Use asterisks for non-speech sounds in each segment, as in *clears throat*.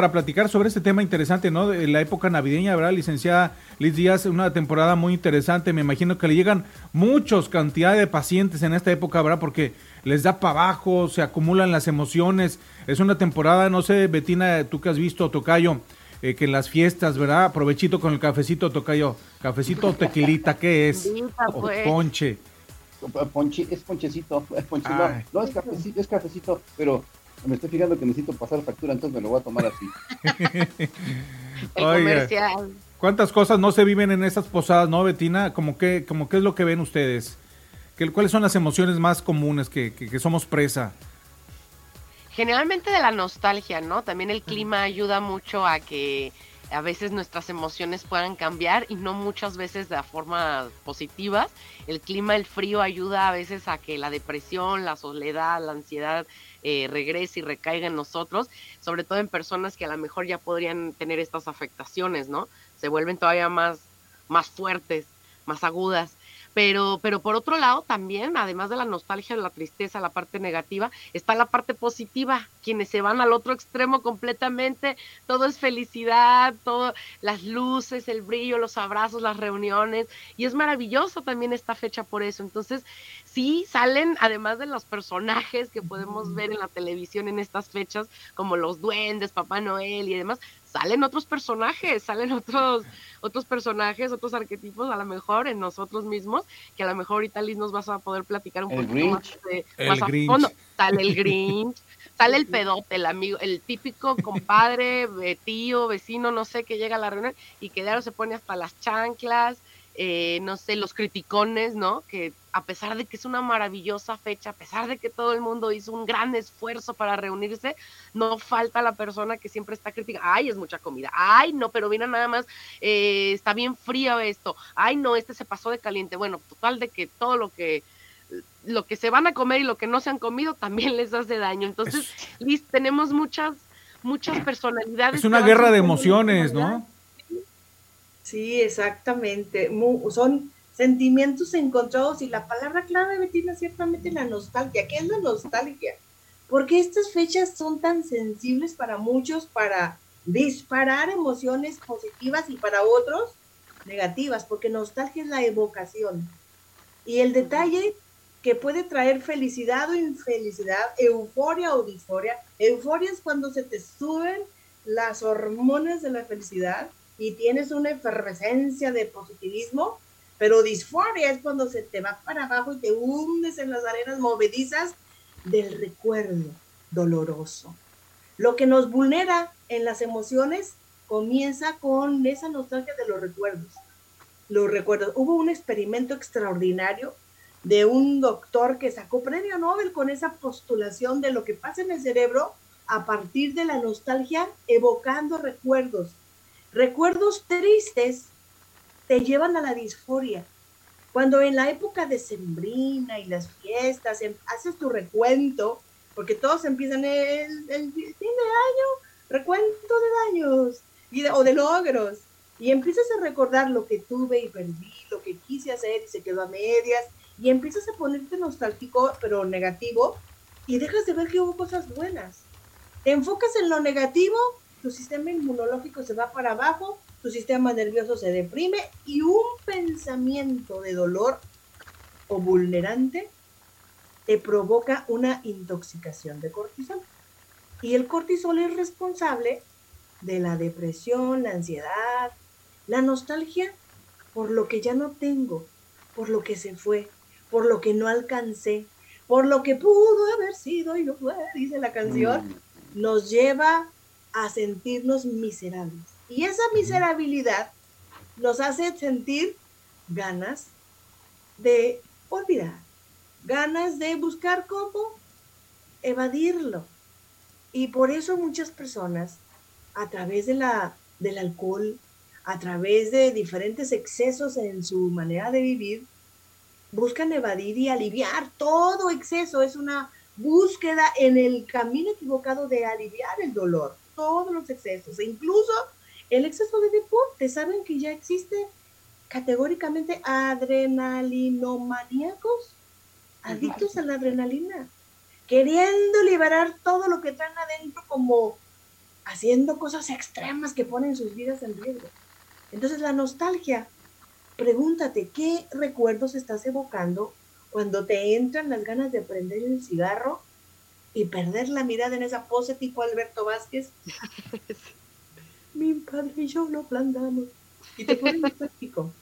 para platicar sobre este tema interesante, ¿no? De la época navideña, ¿verdad? Licenciada Liz Díaz, una temporada muy interesante. Me imagino que le llegan muchos cantidad de pacientes en esta época, ¿verdad? Porque les da para abajo, se acumulan las emociones. Es una temporada, no sé, Betina, tú que has visto, Tocayo, eh, que en las fiestas, ¿verdad? Provechito con el cafecito, Tocayo. Cafecito o tequilita, ¿qué es? *laughs* O pues. ponche. Ponche, es ponchecito, es ponche, no, no, es cafecito, es cafecito, pero me estoy fijando que necesito pasar factura, entonces me lo voy a tomar así. *laughs* El comercial. ¿Cuántas cosas no se viven en esas posadas, no, Betina? ¿Cómo que, como qué es lo que ven ustedes? ¿Qué, ¿Cuáles son las emociones más comunes que, que, somos presa? Generalmente de la nostalgia, ¿no? También el clima ayuda mucho a que a veces nuestras emociones puedan cambiar y no muchas veces de forma positivas. El clima, el frío ayuda a veces a que la depresión, la soledad, la ansiedad eh, regrese y recaiga en nosotros, sobre todo en personas que a lo mejor ya podrían tener estas afectaciones, ¿no? Se vuelven todavía más, más fuertes, más agudas. Pero, pero por otro lado también, además de la nostalgia, la tristeza, la parte negativa, está la parte positiva, quienes se van al otro extremo completamente, todo es felicidad, todo, las luces, el brillo, los abrazos, las reuniones, y es maravilloso también esta fecha por eso. Entonces, sí salen, además de los personajes que podemos ver en la televisión en estas fechas, como los duendes, Papá Noel y demás, salen otros personajes, salen otros, otros personajes, otros arquetipos, a lo mejor en nosotros mismos, que a lo mejor ahorita Liz nos vas a poder platicar un poquito más, de, más a fondo. Sale el Grinch, *laughs* sale el pedote, el amigo, el típico compadre, tío, vecino, no sé, que llega a la reunión y que de se pone hasta las chanclas, eh, no sé, los criticones, ¿no? Que a pesar de que es una maravillosa fecha, a pesar de que todo el mundo hizo un gran esfuerzo para reunirse, no falta la persona que siempre está criticando, ay, es mucha comida, ay, no, pero mira nada más, eh, está bien frío esto, ay, no, este se pasó de caliente. Bueno, total de que todo lo que lo que se van a comer y lo que no se han comido también les hace daño. Entonces, Liz, tenemos muchas, muchas personalidades. Es una guerra de emociones, ¿no? Sí, exactamente. son sentimientos encontrados y la palabra clave tiene ciertamente la nostalgia. ¿Qué es la nostalgia? Porque estas fechas son tan sensibles para muchos para disparar emociones positivas y para otros negativas, porque nostalgia es la evocación. Y el detalle que puede traer felicidad o infelicidad, euforia o disforia. Euforia es cuando se te suben las hormonas de la felicidad y tienes una efervescencia de positivismo, pero disforia es cuando se te va para abajo y te hundes en las arenas movedizas del recuerdo doloroso. Lo que nos vulnera en las emociones comienza con esa nostalgia de los recuerdos. Los recuerdos. Hubo un experimento extraordinario de un doctor que sacó premio Nobel con esa postulación de lo que pasa en el cerebro a partir de la nostalgia, evocando recuerdos. Recuerdos tristes te llevan a la disforia. Cuando en la época de Sembrina y las fiestas em, haces tu recuento, porque todos empiezan el, fin de año, recuento de daños y o de logros, y empiezas a recordar lo que tuve y perdí, lo que quise hacer y se quedó a medias, y empiezas a ponerte nostálgico, pero negativo, y dejas de ver que hubo cosas buenas. Te enfocas en lo negativo tu sistema inmunológico se va para abajo, tu sistema nervioso se deprime y un pensamiento de dolor o vulnerante te provoca una intoxicación de cortisol. Y el cortisol es responsable de la depresión, la ansiedad, la nostalgia por lo que ya no tengo, por lo que se fue, por lo que no alcancé, por lo que pudo haber sido y no fue, dice la canción, mm. nos lleva a sentirnos miserables. Y esa miserabilidad nos hace sentir ganas de olvidar, ganas de buscar cómo evadirlo. Y por eso muchas personas, a través de la, del alcohol, a través de diferentes excesos en su manera de vivir, buscan evadir y aliviar. Todo exceso es una búsqueda en el camino equivocado de aliviar el dolor todos los excesos, e incluso el exceso de deporte. Saben que ya existe categóricamente adrenalinomaníacos, adictos a la adrenalina, queriendo liberar todo lo que traen adentro como haciendo cosas extremas que ponen sus vidas en riesgo. Entonces la nostalgia, pregúntate, ¿qué recuerdos estás evocando cuando te entran las ganas de prender el cigarro y perder la mirada en esa pose tipo Alberto Vázquez? *laughs* Mi padre y yo lo plantamos. Y te pones nostálgico.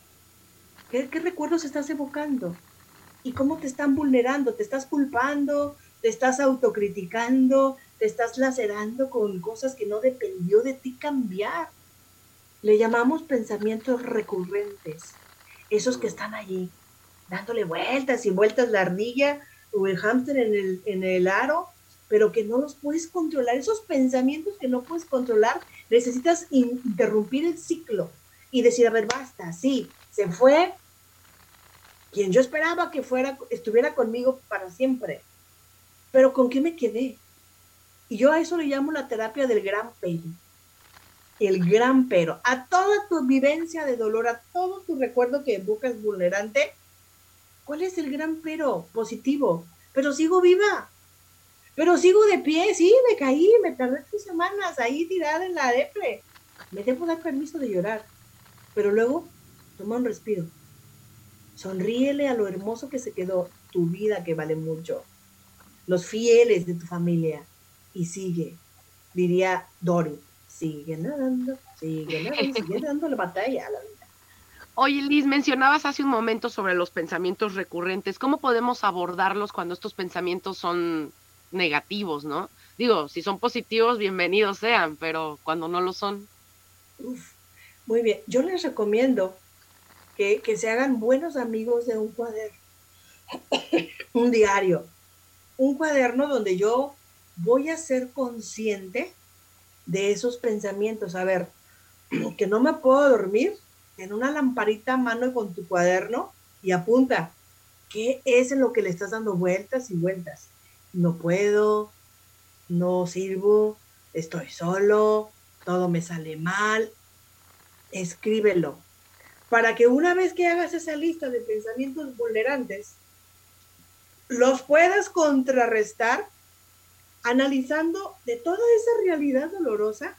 ¿Qué, ¿Qué recuerdos estás evocando? ¿Y cómo te están vulnerando? ¿Te estás culpando? ¿Te estás autocriticando? ¿Te estás lacerando con cosas que no dependió de ti cambiar? Le llamamos pensamientos recurrentes, esos que están allí, dándole vueltas y vueltas la ardilla o el hámster en el, en el aro, pero que no los puedes controlar. Esos pensamientos que no puedes controlar, necesitas interrumpir el ciclo y decir, a ver, basta, sí, se fue quien yo esperaba que fuera, estuviera conmigo para siempre. Pero ¿con qué me quedé? Y yo a eso le llamo la terapia del gran pero el gran pero, a toda tu vivencia de dolor, a todo tu recuerdo que buscas vulnerante, ¿cuál es el gran pero positivo? Pero sigo viva, pero sigo de pie, sí, me caí, me tardé tres semanas ahí tirada en la depre. Me debo dar permiso de llorar, pero luego toma un respiro. Sonríele a lo hermoso que se quedó, tu vida que vale mucho, los fieles de tu familia, y sigue, diría Dory sigue nadando, sigue nadando, sigue *laughs* dando la batalla a la vida. Oye, Liz, mencionabas hace un momento sobre los pensamientos recurrentes. ¿Cómo podemos abordarlos cuando estos pensamientos son negativos, no? Digo, si son positivos, bienvenidos sean, pero cuando no lo son. muy bien, yo les recomiendo que, que se hagan buenos amigos de un cuaderno, *coughs* un diario, un cuaderno donde yo voy a ser consciente de esos pensamientos. A ver, *clears throat* que no me puedo dormir, en una lamparita a mano con tu cuaderno y apunta, ¿qué es en lo que le estás dando vueltas y vueltas? No puedo, no sirvo, estoy solo, todo me sale mal. Escríbelo. Para que una vez que hagas esa lista de pensamientos vulnerantes, los puedas contrarrestar analizando de toda esa realidad dolorosa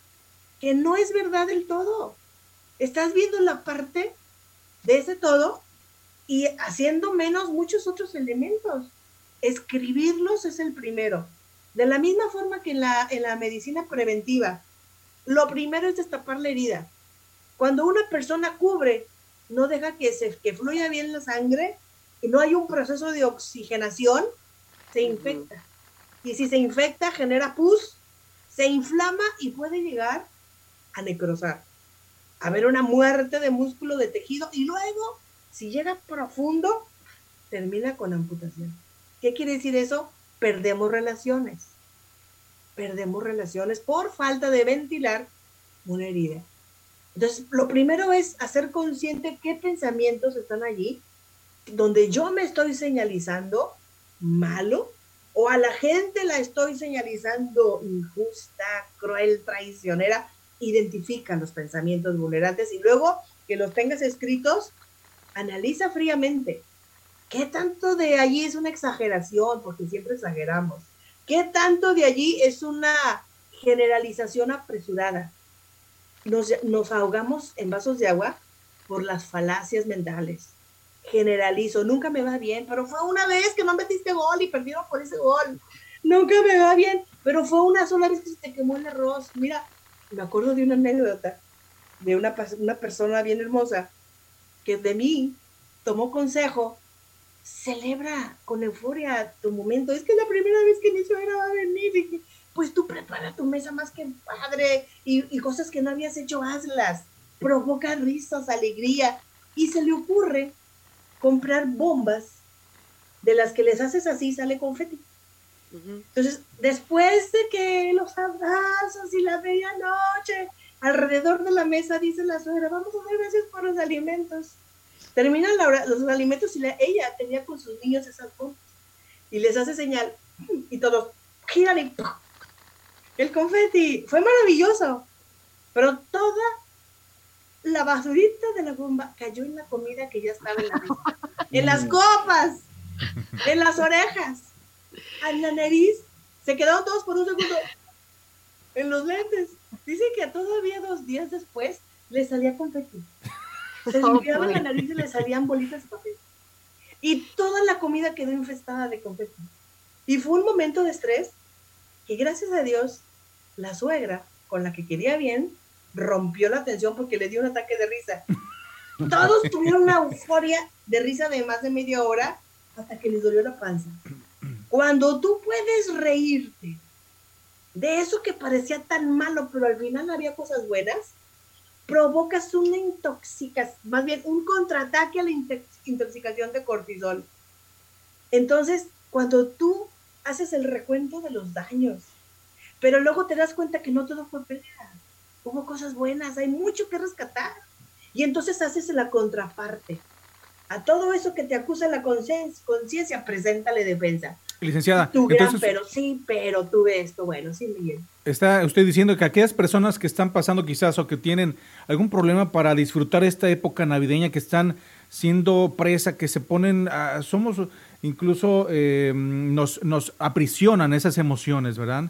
que no es verdad del todo. Estás viendo la parte de ese todo y haciendo menos muchos otros elementos. Escribirlos es el primero. De la misma forma que en la, en la medicina preventiva, lo primero es destapar la herida. Cuando una persona cubre, no deja que, se, que fluya bien la sangre y no hay un proceso de oxigenación, se infecta. Y si se infecta, genera pus, se inflama y puede llegar a necrosar, a ver una muerte de músculo, de tejido, y luego, si llega profundo, termina con amputación. ¿Qué quiere decir eso? Perdemos relaciones. Perdemos relaciones por falta de ventilar una herida. Entonces, lo primero es hacer consciente qué pensamientos están allí, donde yo me estoy señalizando malo, o a la gente la estoy señalizando injusta, cruel, traicionera, identifica los pensamientos vulnerantes y luego que los tengas escritos, analiza fríamente. ¿Qué tanto de allí es una exageración? Porque siempre exageramos. ¿Qué tanto de allí es una generalización apresurada? Nos, ahogamos en vasos de agua por las falacias mentales generalizo, nunca me va bien, pero fue una vez que no metiste gol y perdieron por ese gol. Nunca me va bien, pero fue una sola vez que se te quemó el arroz. Mira, me acuerdo de una anécdota de una persona bien hermosa que de mí tomó consejo. Celebra con euforia tu momento. Es que la primera vez que mi suegra va a venir. pues tú prepara tu mesa más que padre y, y cosas que no habías hecho, hazlas. Provoca risas, alegría. Y se le ocurre comprar bombas de las que les haces así sale confeti. Entonces, después de que los abrazos y la medianoche, alrededor de la mesa dice la suegra, vamos a dar gracias por los alimentos. Terminan los alimentos y ella tenía con sus niños esas bombas. Y les hace señal, y todos giran y el confeti. Fue maravilloso. Pero toda la basurita de la bomba cayó en la comida que ya estaba en la mesa. en las copas, en las orejas, en la nariz. Se quedaron todos por un segundo en los lentes. Dice que todavía dos días después le salía confeti. *laughs* Se limpiaba la nariz y le salían bolitas de papel. Y toda la comida quedó infestada de confeti. Y fue un momento de estrés que gracias a Dios la suegra, con la que quería bien, rompió la tensión porque le dio un ataque de risa. *laughs* Todos tuvieron una euforia de risa de más de media hora hasta que les dolió la panza. Cuando tú puedes reírte de eso que parecía tan malo, pero al final había cosas buenas, provocas una intoxicación, más bien un contraataque a la intoxicación de cortisol. Entonces, cuando tú haces el recuento de los daños, pero luego te das cuenta que no todo fue pelea, hubo cosas buenas, hay mucho que rescatar. Y entonces haces la contraparte. A todo eso que te acusa la conciencia, preséntale defensa. Licenciada, tu gran, pero sí, pero tuve esto, bueno, sí, Miguel. Está usted diciendo que aquellas personas que están pasando quizás o que tienen algún problema para disfrutar esta época navideña, que están siendo presa, que se ponen, somos incluso eh, nos, nos aprisionan esas emociones, ¿verdad?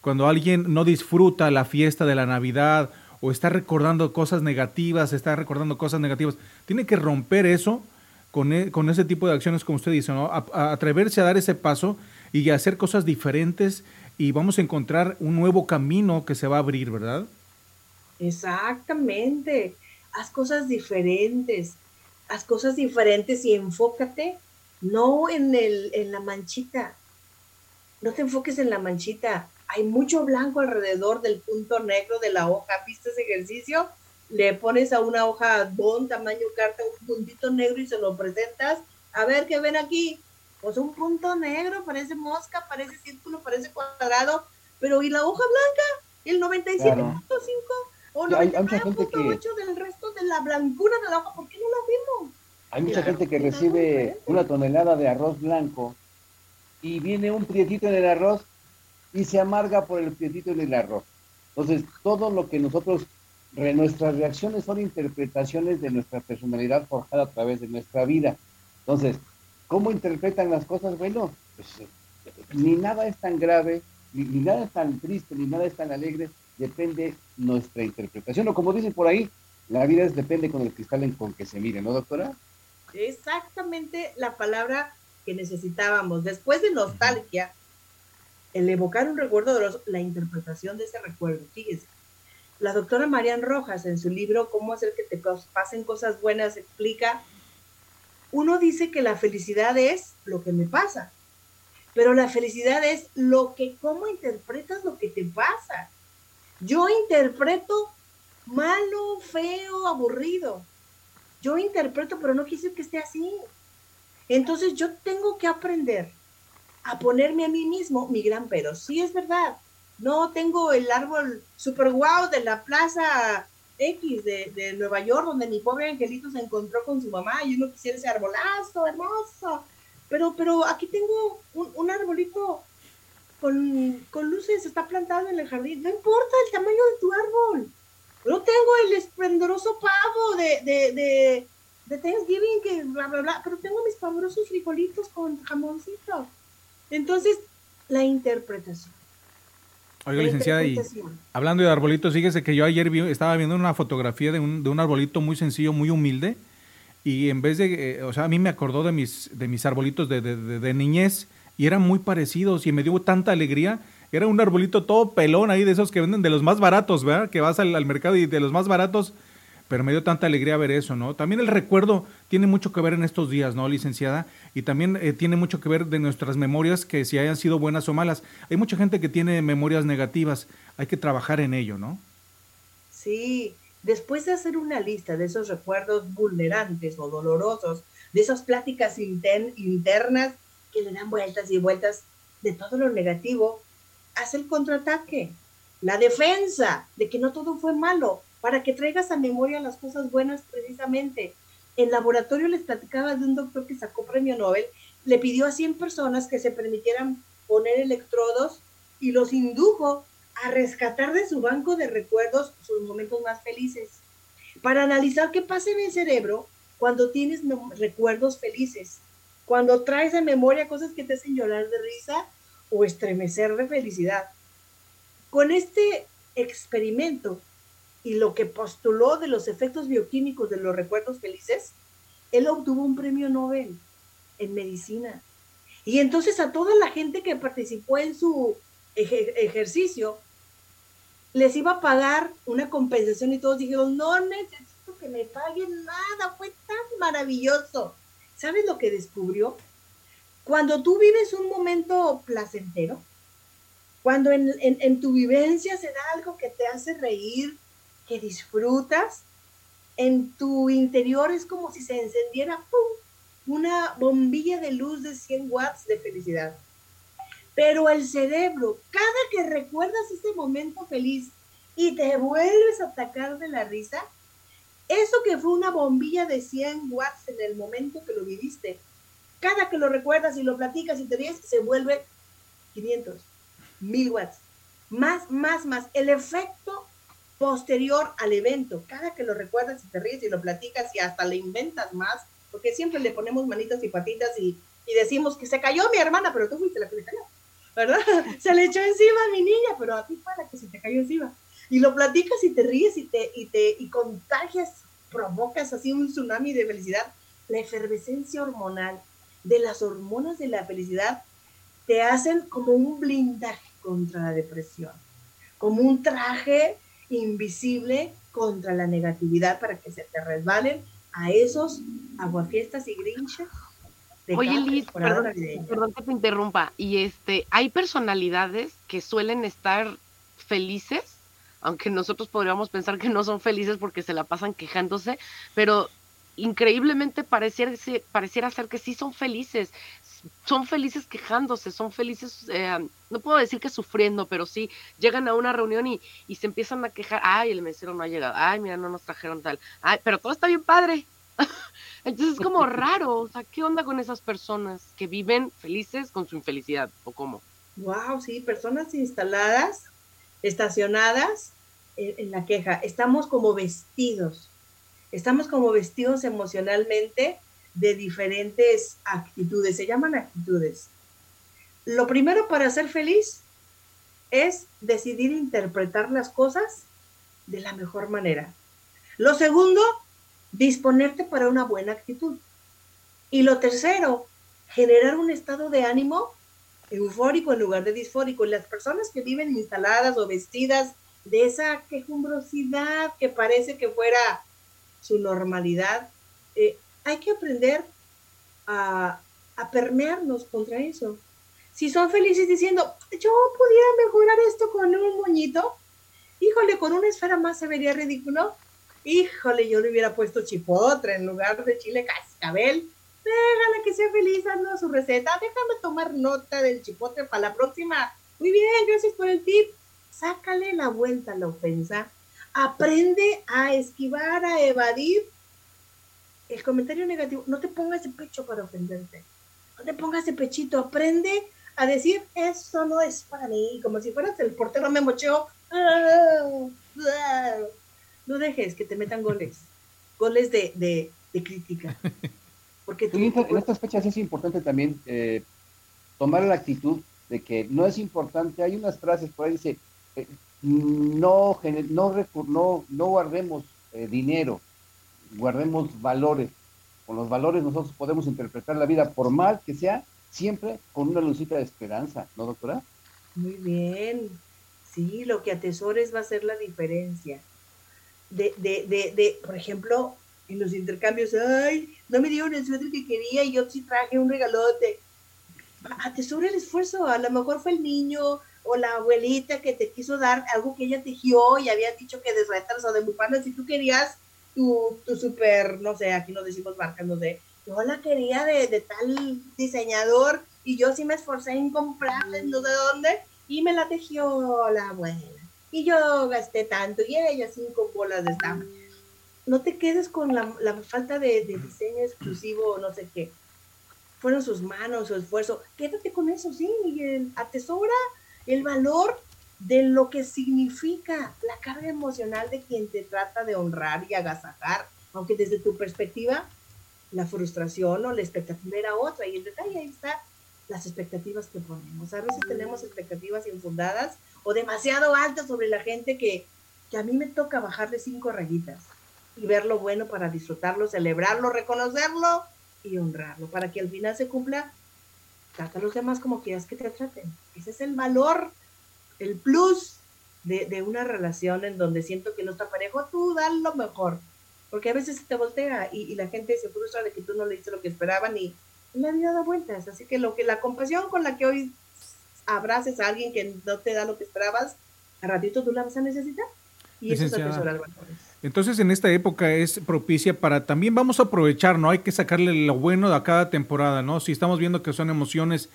Cuando alguien no disfruta la fiesta de la Navidad o está recordando cosas negativas, está recordando cosas negativas, tiene que romper eso con, e, con ese tipo de acciones, como usted dice, ¿no? atreverse a dar ese paso y hacer cosas diferentes y vamos a encontrar un nuevo camino que se va a abrir, ¿verdad? Exactamente. Haz cosas diferentes. Haz cosas diferentes y enfócate no en, el, en la manchita. No te enfoques en la manchita. Hay mucho blanco alrededor del punto negro de la hoja. ¿Viste ese ejercicio? Le pones a una hoja bon, tamaño carta, un puntito negro y se lo presentas. A ver, ¿qué ven aquí? Pues un punto negro, parece mosca, parece círculo, parece cuadrado, pero ¿y la hoja blanca? ¿El 97.5? ¿O 99.8 del resto de la blancura de la hoja? ¿Por qué no la vemos? Hay mucha gente que recibe una tonelada de arroz blanco y viene un prietito en el arroz y se amarga por el prietito en el arroz. Entonces, todo lo que nosotros nuestras reacciones son interpretaciones de nuestra personalidad forjada a través de nuestra vida. Entonces, ¿cómo interpretan las cosas? Bueno, pues, eh, ni nada es tan grave, ni, nada es tan triste, ni nada es tan alegre, depende nuestra interpretación. O como dicen por ahí, la vida depende con el cristal en con que se mire, ¿no, doctora? Exactamente la palabra que necesitábamos. Después de nostalgia, el evocar un recuerdo de la interpretación de ese recuerdo. Fíjese, la doctora Marian Rojas, en su libro Cómo hacer que te pasen cosas buenas, explica, uno dice que la felicidad es lo que me pasa, pero la felicidad es lo que, cómo interpretas lo que te pasa. Yo interpreto malo, feo, aburrido. Yo interpreto, pero no quise que esté así. Entonces yo tengo que aprender a ponerme a mí mismo mi gran pero. Sí es verdad, no tengo el árbol super guau de la plaza X de, Nueva York, donde mi pobre angelito se encontró con su mamá y uno quisiera ese arbolazo hermoso. Pero, pero aquí tengo un, arbolito con, luces, está plantado en el jardín. No importa el tamaño de tu árbol. No tengo el esplendoroso pavo de, de, de, Thanksgiving, que bla, bla, bla, pero tengo mis pavorosos frijolitos con jamoncito. Entonces, la interpretación. Oiga, licenciada, y hablando de arbolitos, fíjese que yo ayer estaba viendo una fotografía de un, de un arbolito muy sencillo, muy humilde, y en vez de, eh, o sea, a mí me acordó de mis, de mis arbolitos de, de, niñez, y eran muy parecidos, y me dio tanta alegría. Era un arbolito todo pelón ahí, de esos que venden de los más baratos, ¿verdad? Que vas al, al mercado y de los más baratos, pero me dio tanta alegría ver eso, ¿no? También el recuerdo tiene mucho que ver en estos días, ¿no, licenciada? Y también eh, tiene mucho que ver de nuestras memorias, que si hayan sido buenas o malas. Hay mucha gente que tiene memorias negativas, hay que trabajar en ello, ¿no? Sí, después de hacer una lista de esos recuerdos vulnerantes o dolorosos, de esas pláticas internas que le dan vueltas y vueltas de todo lo negativo, haz el contraataque, la defensa de que no todo fue malo, para que traigas a memoria las cosas buenas precisamente. En laboratorio les platicaba de un doctor que sacó premio Nobel, le pidió a 100 personas que se permitieran poner electrodos y los indujo a rescatar de su banco de recuerdos sus momentos más felices, para analizar qué pasa en el cerebro cuando tienes recuerdos felices, cuando traes a memoria cosas que te hacen llorar de risa o estremecer de felicidad. Con este experimento y lo que postuló de los efectos bioquímicos de los recuerdos felices, él obtuvo un premio Nobel en medicina. Y entonces a toda la gente que participó en su ejercicio, les iba a pagar una compensación y todos dijeron, no necesito que me paguen nada, fue tan maravilloso. ¿Sabes lo que descubrió? Cuando tú vives un momento placentero, cuando en, tu vivencia se da algo que te hace reír, que disfrutas, en tu interior es como si se encendiera una bombilla de luz de 100 watts de felicidad. Pero el cerebro, cada que recuerdas ese momento feliz y te vuelves a atacar de la risa, eso que fue una bombilla de 100 watts en el momento que lo viviste, cada que lo recuerdas y lo platicas y te ríes, se vuelve 500, 1000 watts. Más, más, más. El efecto posterior al evento, cada que lo recuerdas y te ríes y lo platicas y hasta le inventas más, porque siempre le ponemos manitas y patitas y, y decimos que se cayó mi hermana, pero tú fuiste la que le cayó. ¿verdad? *laughs* Se le echó encima a mi niña, pero a ti fue la que se te cayó encima. Y lo platicas y te ríes y te, y te y contagias, provocas así un tsunami de felicidad. La efervescencia hormonal de las hormonas de la felicidad te hacen como un blindaje contra la depresión, como un traje invisible contra la negatividad para que se te resbalen a esos aguafiestas y grinches Oye, Liz, perdón, que te interrumpa. Y este, hay personalidades que suelen estar felices, aunque nosotros podríamos pensar que no son felices porque se la pasan quejándose, pero increíblemente pareciera, pareciera ser que sí son felices. Son felices quejándose, son felices, eh, no puedo decir que sufriendo, pero sí llegan a una reunión y, y se empiezan a quejar. Ay, el mesero no ha llegado. Ay, mira, no nos trajeron tal. Ay, pero todo está bien padre. *laughs* Entonces es como raro, o sea, ¿qué onda con esas personas que viven felices con su infelicidad o cómo? Wow, sí, personas instaladas, estacionadas en, la queja. Estamos como vestidos, estamos como vestidos emocionalmente de diferentes actitudes, se llaman actitudes. Lo primero para ser feliz es decidir interpretar las cosas de la mejor manera. Lo segundo disponerte para una buena actitud. Y lo tercero, generar un estado de ánimo eufórico en lugar de disfórico. Las personas que viven instaladas o vestidas de esa quejumbrosidad que parece que fuera su normalidad, eh, hay que aprender a, a permearnos contra eso. Si son felices diciendo, yo pudiera mejorar esto con un moñito, híjole, con una esfera más se vería ridículo, híjole, yo le hubiera puesto chipotre en lugar de chile cascabel. Déjala que sea feliz, dando su receta. Déjame tomar nota del chipotre para la próxima. Muy bien, gracias por el tip. Sácale la vuelta a la ofensa. Aprende a esquivar, a evadir el comentario negativo. No te pongas el pecho para ofenderte. No te pongas ese pechito. Aprende a decir, eso no es para mí. Como si fueras el portero me mocheo. Ah, no dejes que te metan goles, goles de, de, crítica. *laughs* Porque en estas fechas es importante también eh, tomar la actitud de que no es importante, hay unas frases por ahí dice, eh, no, no, no, no guardemos eh, dinero, guardemos valores. Con los valores nosotros podemos interpretar la vida, por mal que sea, siempre con una lucita de esperanza, ¿no, doctora? Muy bien. Sí, lo que atesores va a ser la diferencia de, de, de, de, por ejemplo, en los intercambios, ay, no me dieron el suéter que quería y yo sí traje un regalote. Atesora el esfuerzo, a lo mejor fue el niño o la abuelita que te quiso dar algo que ella tejió y había dicho que de o de bufandas, si tú querías tu, tu super, no sé, aquí no decimos marcas, no sé, yo la quería de, de tal diseñador y yo sí me esforcé en comprarla, no sé dónde, y me la tejió la abuela y yo gasté tanto y ella cinco bolas de estampa. No te quedes con la, falta de, diseño exclusivo no sé qué. Fueron sus manos, su esfuerzo. Quédate con eso, sí, Miguel. Atesora el valor de lo que significa la carga emocional de quien te trata de honrar y agasajar, aunque desde tu perspectiva la frustración o la expectativa era otra. Y el detalle ahí está las expectativas que ponemos. A veces tenemos expectativas infundadas o demasiado alto sobre la gente que, que a mí me toca bajarle cinco rayitas y ver lo bueno para disfrutarlo, celebrarlo, reconocerlo y honrarlo, para que al final se cumpla, trata a los demás como quieras que te traten. Ese es el valor, el plus de, de una relación en donde siento que no está parejo, tú da lo mejor, porque a veces se te voltea y, y, la gente se frustra de que tú no le dices lo que esperaban y, y la vida da vueltas, así que lo que la compasión con la que hoy abraces a alguien que no te da lo que esperabas, a ratito tú la vas a necesitar. Y eso es atesorar valores. Entonces en esta época es propicia para también vamos a aprovechar, ¿no? Hay que sacarle lo bueno a cada temporada, ¿no? Si estamos viendo que son emociones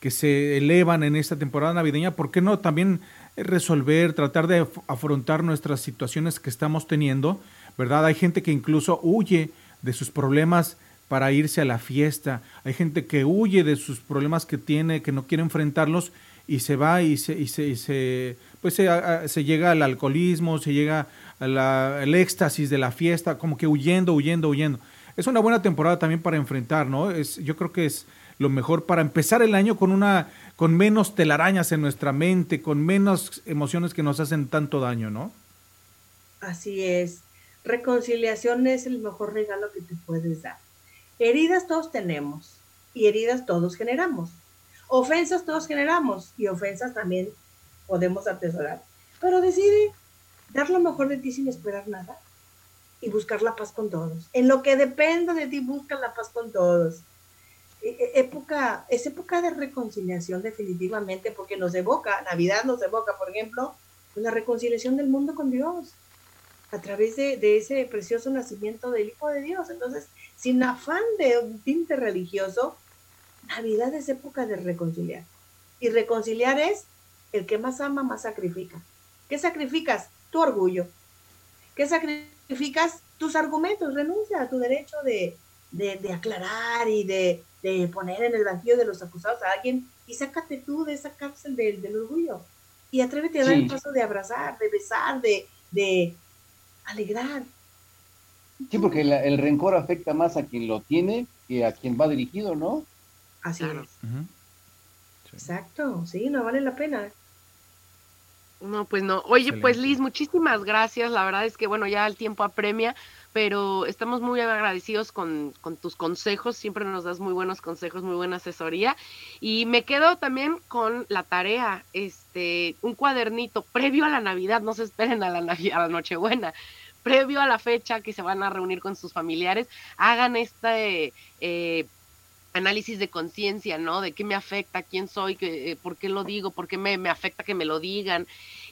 que se elevan en esta temporada navideña, ¿por qué no también resolver, tratar de afrontar nuestras situaciones que estamos teniendo, ¿verdad? Hay gente que incluso huye de sus problemas para irse a la fiesta, hay gente que huye de sus problemas que tiene, que no quiere enfrentarlos y se va y se, y se, y se pues se, se, llega al alcoholismo, se llega al éxtasis de la fiesta, como que huyendo, huyendo, huyendo. Es una buena temporada también para enfrentar, ¿no? Es, yo creo que es lo mejor para empezar el año con una con menos telarañas en nuestra mente, con menos emociones que nos hacen tanto daño, ¿no? Así es. Reconciliación es el mejor regalo que te puedes dar. Heridas todos tenemos y heridas todos generamos. Ofensas todos generamos y ofensas también podemos atesorar. Pero decide dar lo mejor de ti sin esperar nada y buscar la paz con todos. En lo que dependa de ti, busca la paz con todos. E, e, época, es época de reconciliación definitivamente porque nos evoca, Navidad nos evoca, por ejemplo, la reconciliación del mundo con Dios a través de, de, ese precioso nacimiento del Hijo de Dios. Entonces, sin afán de un tinte religioso, Navidad es época de reconciliar. Y reconciliar es el que más ama, más sacrifica. ¿Qué sacrificas? Tu orgullo. ¿Qué sacrificas? Tus argumentos. Renuncia a tu derecho de, de, de aclarar y de, de, poner en el banquillo de los acusados a alguien y sácate tú de esa cárcel del, del orgullo. Y atrévete a dar sí. el paso de abrazar, de besar, de, de alegrar. Sí, porque la, el rencor afecta más a quien lo tiene que a quien va dirigido, ¿no? Así claro. es. Uh -huh. sí. Exacto, sí, no vale la pena. No, pues no. Oye, Excelente. pues Liz, muchísimas gracias. La verdad es que, bueno, ya el tiempo apremia, pero estamos muy agradecidos con, con, tus consejos. Siempre nos das muy buenos consejos, muy buena asesoría. Y me quedo también con la tarea, este, un cuadernito previo a la Navidad. No se esperen a la, a la Nochebuena previo a la fecha que se van a reunir con sus familiares, hagan este eh, análisis de conciencia, ¿no? De qué me afecta, quién soy, qué, eh, por qué lo digo, por qué me, me, afecta que me lo digan.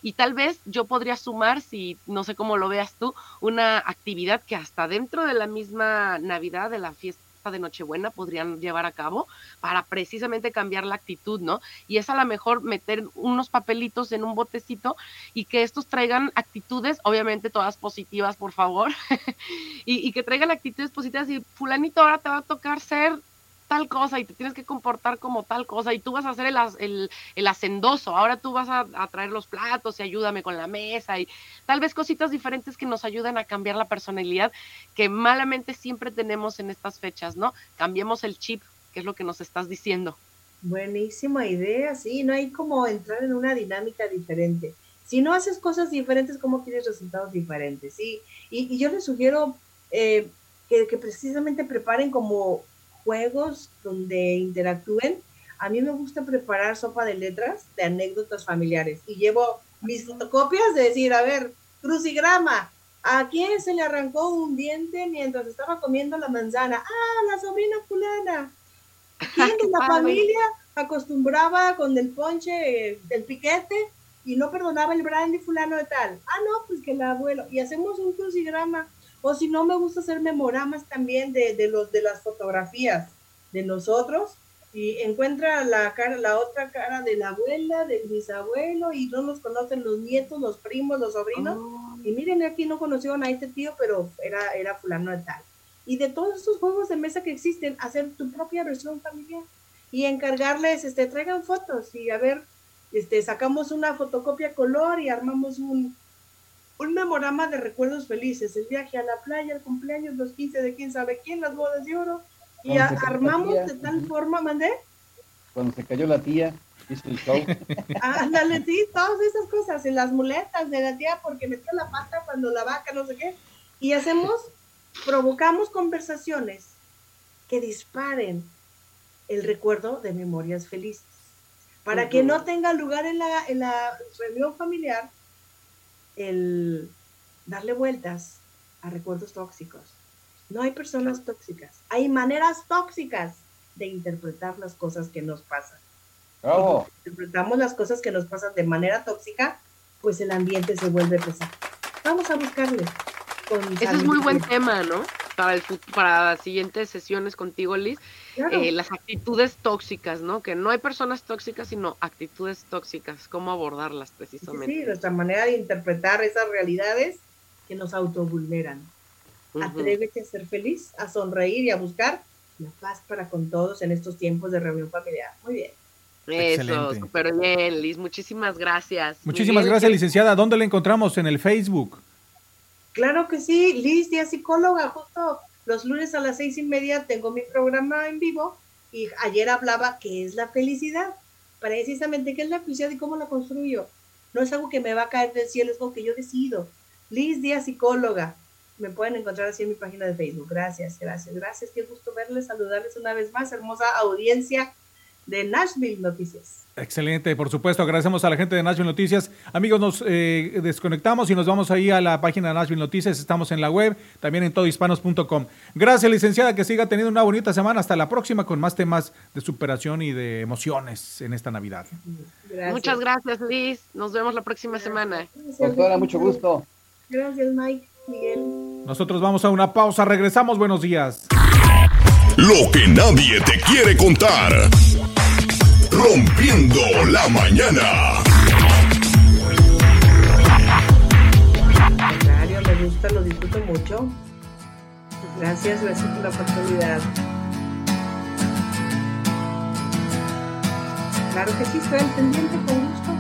Y tal vez yo podría sumar, si no sé cómo lo veas tú, una actividad que hasta dentro de la misma Navidad, de la fiesta de Nochebuena podrían llevar a cabo para precisamente cambiar la actitud, ¿no? Y es a lo mejor meter unos papelitos en un botecito y que estos traigan actitudes, obviamente todas positivas, por favor, *laughs* y, y, que traigan actitudes positivas y fulanito ahora te va a tocar ser tal cosa y te tienes que comportar como tal cosa y tú vas a hacer el, el, el hacendoso, ahora tú vas a, traer los platos y ayúdame con la mesa y tal vez cositas diferentes que nos ayudan a cambiar la personalidad que malamente siempre tenemos en estas fechas, ¿no? Cambiemos el chip, que es lo que nos estás diciendo. Buenísima idea, sí, no hay como entrar en una dinámica diferente. Si no haces cosas diferentes, ¿cómo quieres resultados diferentes? Sí, y, yo les sugiero eh, que precisamente preparen como juegos donde interactúen. A mí me gusta preparar sopa de letras de anécdotas familiares y llevo mis fotocopias de decir, a ver, crucigrama, ¿a quién se le arrancó un diente mientras estaba comiendo la manzana? Ah, la sobrina fulana. *laughs* ¿Quién de la familia acostumbraba con el ponche del piquete y no perdonaba el brandy fulano de tal? Ah, no, pues que el abuelo. Y hacemos un crucigrama o si no, me gusta hacer memoramas también de, de, los, de las fotografías de nosotros y encuentra la cara, la otra cara de la abuela, del bisabuelo, y no nos conocen los nietos, los primos, los sobrinos. Oh. Y miren, aquí no conocieron a este tío, pero era, era fulano de tal. Y de todos estos juegos de mesa que existen, hacer tu propia versión familiar y encargarles, este, traigan fotos y a ver, este, sacamos una fotocopia color y armamos un, un memorama de recuerdos felices, el viaje a la playa, el cumpleaños, los 15 de quién sabe quién, las bodas de oro, y a, armamos de tal forma, mandé. Cuando se cayó la tía. hizo un show. *laughs* Ándale, sí, todas esas cosas, en las muletas de la tía porque metió la pata cuando la vaca, no sé qué. Y hacemos, provocamos conversaciones que disparen el recuerdo de memorias felices. Para que no tenga lugar en la, en la reunión familiar el darle vueltas a recuerdos tóxicos. No hay personas tóxicas, hay maneras tóxicas de interpretar las cosas que nos pasan. Bravo. Si interpretamos las cosas que nos pasan de manera tóxica, pues el ambiente se vuelve pesado. Vamos a buscarle. con Ese es muy buen tema, ¿no? Para, el, para las siguientes sesiones contigo, Liz. Claro. Eh, las actitudes tóxicas, ¿no? Que no hay personas tóxicas, sino actitudes tóxicas. ¿Cómo abordarlas precisamente? sí, nuestra manera de interpretar esas realidades que nos autovulneran. Ujú. Atrévete a ser feliz, a sonreír y a buscar la paz para con todos en estos tiempos de reunión familiar. Muy bien. Eso, Excelente. súper bien, Liz. Muchísimas gracias. Muchísimas Miguel, gracias, ¿qué- licenciada. ¿Dónde la encontramos? En el Facebook. Claro que sí, Liz, Díaz, psicóloga, justo los lunes a las seis y media tengo mi programa en vivo y ayer hablaba qué es la felicidad, precisamente qué es la felicidad y cómo la construyo. No es algo que me va a caer del cielo, es algo que yo decido. Liz Díaz, psicóloga. Me pueden encontrar así en mi página de Facebook. Gracias, gracias, gracias. Qué gusto verles, saludarles una vez más. Hermosa audiencia de Nashville Noticias. Excelente, por supuesto. Agradecemos a la gente de Nashville Noticias. Amigos, nos eh, desconectamos y nos vamos ahí a la página de Nashville Noticias. Estamos en la web, también en todohispanos.com. Gracias, licenciada, que siga teniendo una bonita semana. Hasta la próxima con más temas de superación y de emociones en esta Navidad. Gracias. Muchas gracias, Liz. Nos vemos la próxima semana. Gracias, Doctora, mucho gusto. Gracias, Mike, Miguel. Nosotros vamos a una pausa. Regresamos. Buenos días. Lo que nadie te quiere contar. Rompiendo la mañana. contrario, me gusta, lo disfruto mucho. Gracias, gracias por la oportunidad. Claro que sí, estoy al pendiente, con gusto.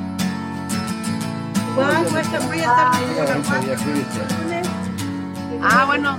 Voy a estar, voy a estar. Ah, bueno.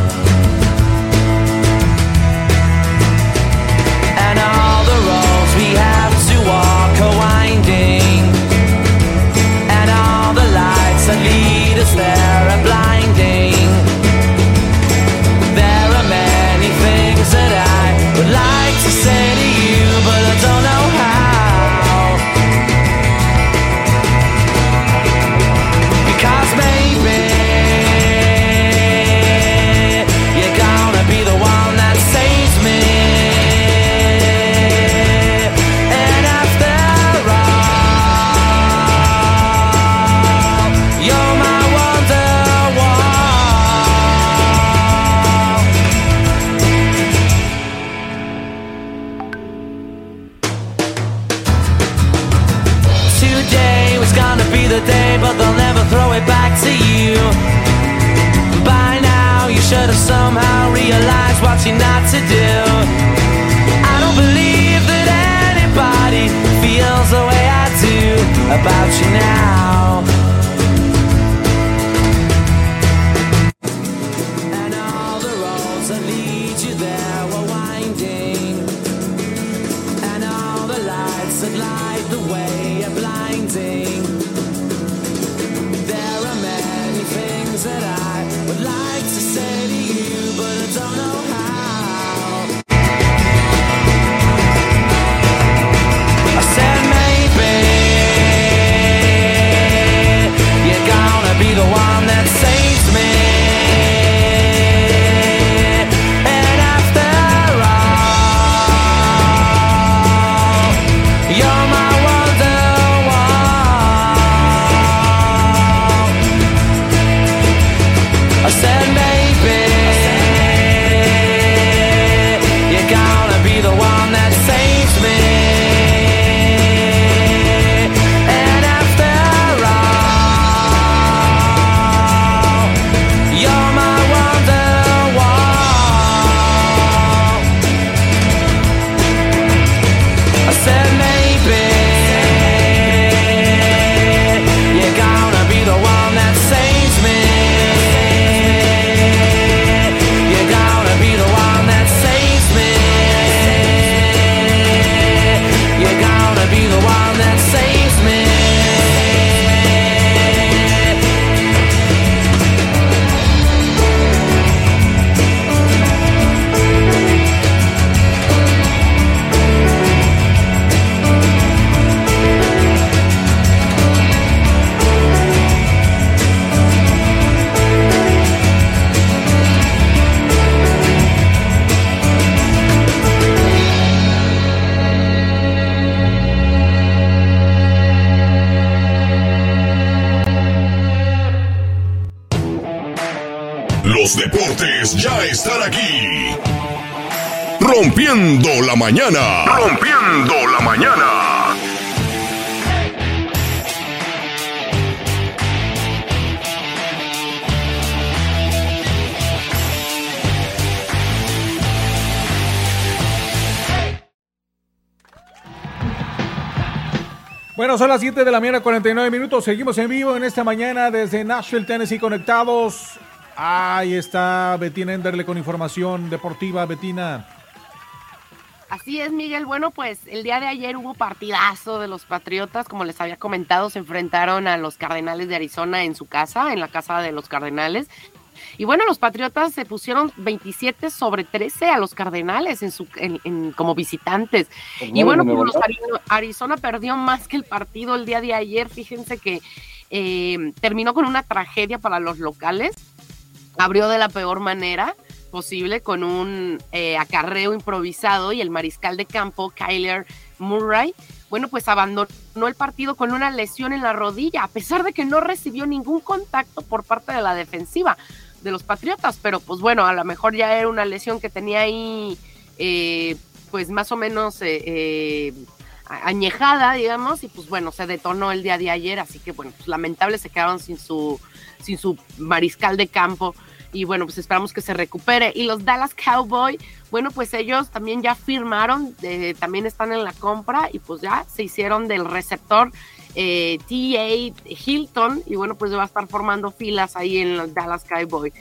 Mañana. Rompiendo la mañana. Bueno, son las 7 de la mañana, 49 minutos. Seguimos en vivo en esta mañana desde Nashville, Tennessee, conectados. Ahí está Betina Enderle con información deportiva. Betina. Así es, Miguel. Bueno, pues el día de ayer hubo partidazo de los Patriotas, como les había comentado, se enfrentaron a los Cardenales de Arizona en su casa, en la casa de los Cardenales. Y bueno, los Patriotas se pusieron 27 sobre 13 a los Cardenales en su, en, en- como visitantes. Y bueno, pues los Ari- Arizona perdió más que el partido el día de ayer. Fíjense que eh, terminó con una tragedia para los locales. Abrió de la peor manera posible con un eh, acarreo improvisado y el mariscal de campo, Kyler Murray, bueno, pues abandonó el partido con una lesión en la rodilla, a pesar de que no recibió ningún contacto por parte de la defensiva de los Patriotas, pero pues bueno, a lo mejor ya era una lesión que tenía ahí, eh, pues más o menos eh, eh, añejada, digamos, y pues bueno, se detonó el día de ayer, así que bueno, pues lamentable se quedaron sin su, sin su mariscal de campo y bueno, pues esperamos que se recupere. Y los Dallas Cowboys, bueno, pues ellos también ya firmaron, eh, también están en la compra y pues ya se hicieron del receptor eh, T.A. Hilton y bueno, pues va a estar formando filas ahí en los Dallas Cowboys.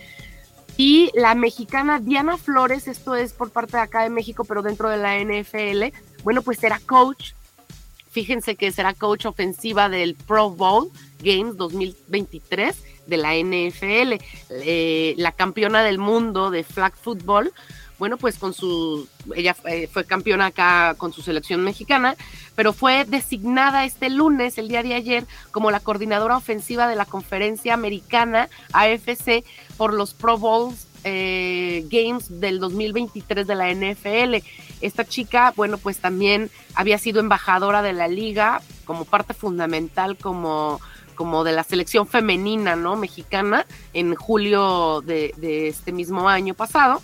Y la mexicana Diana Flores, esto es por parte de acá de México, pero dentro de la NFL, bueno, pues será coach. Fíjense que será coach ofensiva del Pro Bowl Games 2023 de la NFL. Eh, la campeona del mundo de flag football, bueno, pues con su, ella eh, fue campeona acá con su selección mexicana, pero fue designada este lunes, el día de ayer, como la coordinadora ofensiva de la conferencia americana AFC por los Pro Bowls eh, Games del 2023 de la NFL. Esta chica, bueno, pues también había sido embajadora de la liga como parte fundamental como como de la selección femenina, ¿no? Mexicana en julio de, este mismo año pasado.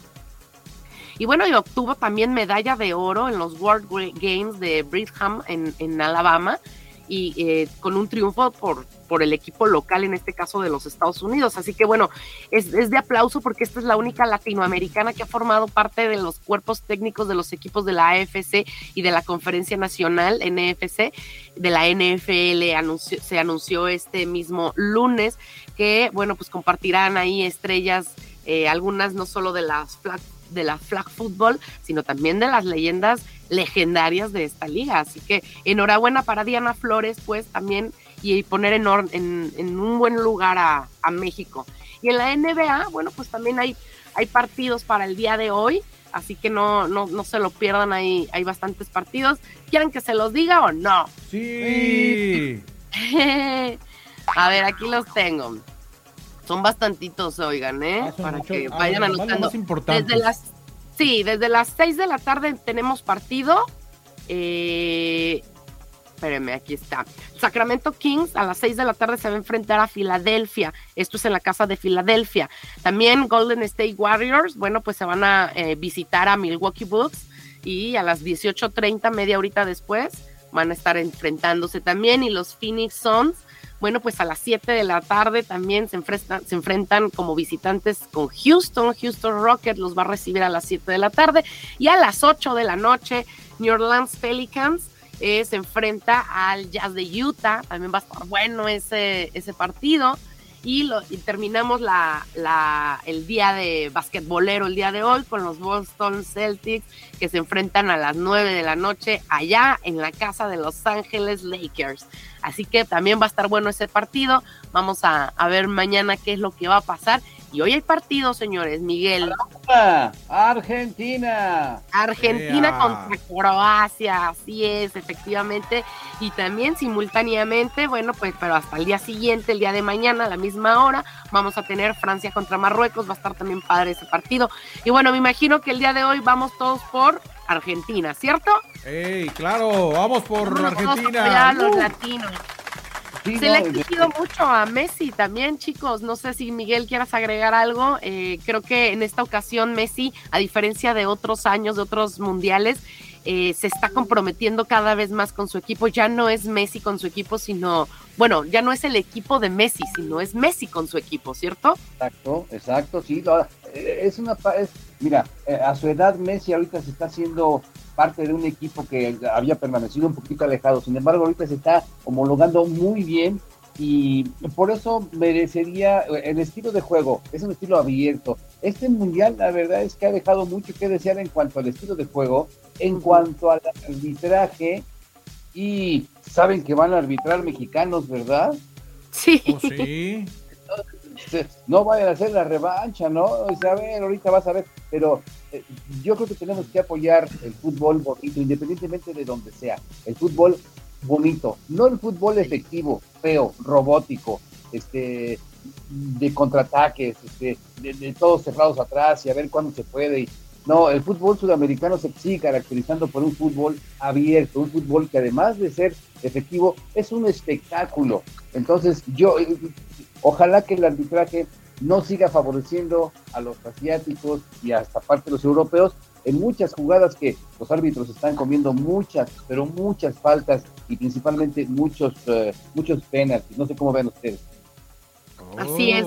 Y bueno, y obtuvo también medalla de oro en los World Games de Brigham en, en Alabama y eh, con un triunfo por, por el equipo local, en este caso de los Estados Unidos. Así que bueno, es, es de aplauso porque esta es la única latinoamericana que ha formado parte de los cuerpos técnicos de los equipos de la AFC y de la Conferencia Nacional NFC de la NFL. Se anunció este mismo lunes que, bueno, pues compartirán ahí estrellas, eh, algunas no solo de las flag de la flag football, sino también de las leyendas legendarias de esta liga. Así que enhorabuena para Diana Flores, pues también y poner en, or, en, en un buen lugar a, a, México. Y en la NBA, bueno, pues también hay, hay partidos para el día de hoy, así que no, no, no se lo pierdan, hay, hay bastantes partidos. ¿Quieren que se los diga o no? Sí. *laughs* a ver, aquí los tengo. Son bastantitos, oigan, ¿eh? Ah, Para mucho- que ah, vayan bueno, anotando. Desde las, sí, desde las 6 de la tarde tenemos partido. Eh, espérenme, aquí está. Sacramento Kings a las 6 de la tarde se va a enfrentar a Filadelfia. Esto es en la casa de Filadelfia. También Golden State Warriors, bueno, pues se van a eh, visitar a Milwaukee Bucks y a las 18.30, media horita después, van a estar enfrentándose también. Y los Phoenix Suns, bueno, pues a las 7 de la tarde también se enfrentan, se enfrentan como visitantes con Houston. Houston Rockets los va a recibir a las 7 de la tarde. Y a las 8 de la noche, New Orleans Pelicans eh, se enfrenta al Jazz de Utah. También va a estar bueno ese, ese partido. Y, lo, y terminamos la, la, el día de basquetbolero el día de hoy con los Boston Celtics que se enfrentan a las 9 de la noche allá en la casa de Los Ángeles Lakers. Así que también va a estar bueno ese partido. Vamos a, a ver mañana qué es lo que va a pasar. Y hoy hay partido, señores. Miguel. Argentina. Argentina contra Croacia, así es, efectivamente. Y también simultáneamente, bueno, pues, pero hasta el día siguiente, el día de mañana, a la misma hora, vamos a tener Francia contra Marruecos. Va a estar también padre ese partido. Y bueno, me imagino que el día de hoy vamos todos por Argentina, ¿cierto? Ey, claro, vamos por todos Argentina. los Uh. latinos. Sí, Se no, le ha de- exigido mucho a Messi también, chicos. No sé si Miguel quieras agregar algo. Eh, creo que en esta ocasión Messi, a diferencia de otros años, de otros mundiales, eh, se está comprometiendo cada vez más con su equipo. Ya no es Messi con su equipo, sino, bueno, ya no es el equipo de Messi, sino es Messi con su equipo, ¿cierto? Exacto, exacto, sí. eh, es una, es- mira, eh, a su edad Messi ahorita se está haciendo parte de un equipo que había permanecido un poquito alejado. Sin embargo, ahorita se está homologando muy bien y por eso merecería eh, el estilo de juego. Es un estilo abierto. Este mundial, la verdad es que ha dejado mucho que desear en cuanto al estilo de juego, en cuanto al arbitraje. Y saben que van a arbitrar mexicanos, ¿verdad? Sí. Oh, sí. No vayan a hacer la revancha, ¿no? Dice, a ver, ahorita vas a ver, pero eh, yo creo que tenemos que apoyar el fútbol bonito, independientemente de donde sea, el fútbol bonito, no el fútbol efectivo, feo, robótico, este de contraataques, este, de, de todos cerrados atrás y a ver cuándo se puede. y- no, el fútbol sudamericano se sigue caracterizando por un fútbol abierto, un fútbol que además de ser efectivo, es un espectáculo. Entonces, yo, ojalá que el arbitraje no siga favoreciendo a los asiáticos y hasta parte de los europeos en muchas jugadas que los árbitros están comiendo muchas, pero muchas faltas y principalmente muchos, eh, muchos penaltis. No sé cómo ven ustedes. Así es.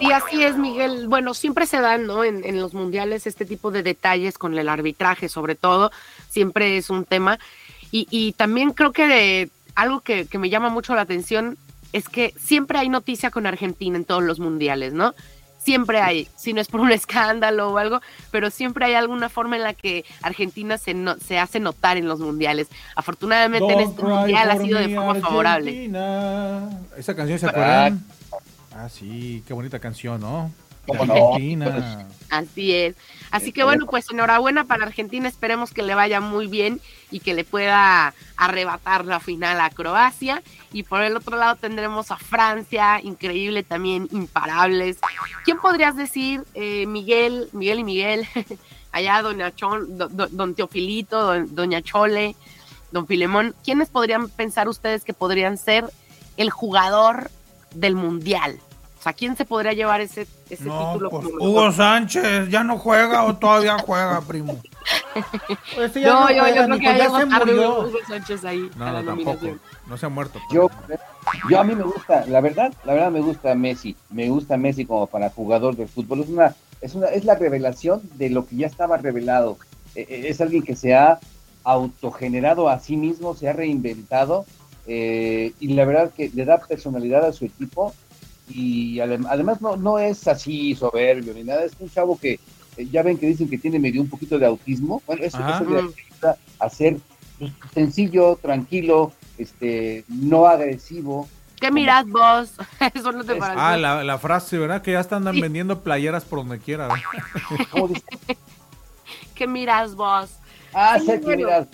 Sí, así es, Miguel. Bueno, siempre se dan, ¿no? En, en los mundiales este tipo de detalles con el arbitraje, sobre todo, siempre es un tema. Y, y también creo que de- algo que, que me llama mucho la atención es que siempre hay noticia con Argentina en todos los mundiales, ¿no? Siempre hay, si no es por un *laughs* escándalo o algo, pero siempre hay alguna forma en la que Argentina se, no- se hace notar en los mundiales. Afortunadamente en este mundial ha sido de forma favorable. Argentina. Esa canción se acuerdan. Ah, sí, qué bonita canción, ¿no? Argentina. Así es. Así que bueno, pues enhorabuena para Argentina. Esperemos que le vaya muy bien y que le pueda arrebatar la final a Croacia. Y por el otro lado tendremos a Francia, increíble también, imparables. ¿Quién podrías decir, eh, Miguel, Miguel y Miguel, *laughs* allá doña Chol, do- do- don Teofilito, don- doña Chole, don Filemón, ¿quiénes podrían pensar ustedes que podrían ser el jugador del mundial? O sea, ¿quién se podría llevar ese, ese No, título? pues Hugo mejor? Sánchez ya no juega o todavía *laughs* juega, primo. Este ya No, yo, juega, yo creo que ya se murió. Hugo Sánchez ahí No, tampoco. No se ha muerto. Yo, yo a mí me gusta, la verdad, la verdad me gusta Messi, me gusta Messi como para jugador del fútbol. Es una, es una, es la revelación de lo que ya estaba revelado. Eh, eh, Es alguien que se ha autogenerado a sí mismo, se ha reinventado eh, y la verdad que le da personalidad a su equipo y adem- además no, no es así soberbio ni nada, es un chavo que eh, ya ven que dicen que tiene medio un poquito de autismo. Bueno, eso, eso le ayuda a ser pues, sencillo, tranquilo, este, no agresivo. ¿Qué mirás vos? *laughs* Eso no te Es- parece. Ah, la, la frase, ¿verdad? Que ya están Sí. vendiendo playeras por donde quiera. ¿verdad? ¿Cómo dice? *laughs* ¿Qué mirás vos? Ah, Sí, sé que.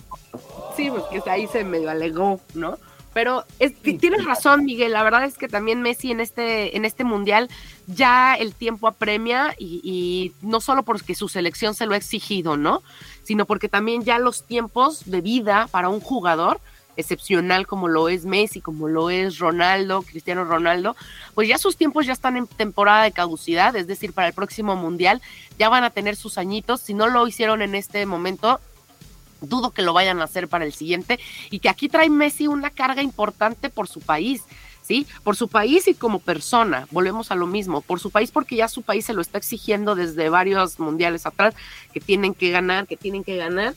Sí, pues que ahí se medio alegó, ¿no? Pero es- ti- tienes razón, Miguel. La verdad es que también Messi en este, en este mundial ya el tiempo apremia y, y no solo porque su selección se lo ha exigido, ¿no? Sino porque también ya los tiempos de vida para un jugador excepcional como lo es Messi, como lo es Ronaldo, Cristiano Ronaldo, pues ya sus tiempos ya están en temporada de caducidad, es decir, para el próximo mundial ya van a tener sus añitos. Si no lo hicieron en este momento, dudo que lo vayan a hacer para el siguiente y que aquí trae Messi una carga importante por su país, ¿sí? Por su país y como persona, volvemos a lo mismo, por su país porque ya su país se lo está exigiendo desde varios mundiales atrás, que tienen que ganar, que tienen que ganar.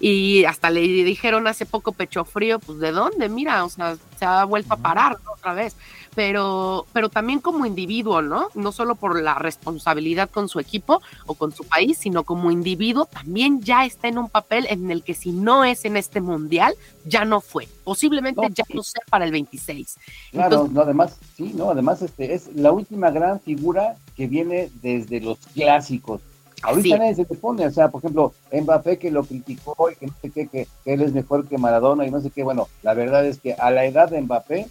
Y hasta le dijeron hace poco pecho frío, pues de dónde, mira, o sea, se ha vuelto a parar ¿no? otra vez. Pero, pero también como individuo, ¿no? No solo por la responsabilidad con su equipo o con su país, sino como individuo también ya está en un papel en el que si no es en este mundial, ya no fue. Posiblemente No, ya no sea para el 26. Claro, Entonces- no, además, sí, no, además este es la última gran figura que viene desde los clásicos. Ahorita Sí. nadie se te pone, o sea, por ejemplo, Mbappé que lo criticó y que no sé qué, que, que él es mejor que Maradona y no sé qué, bueno, la verdad es que a la edad de Mbappé,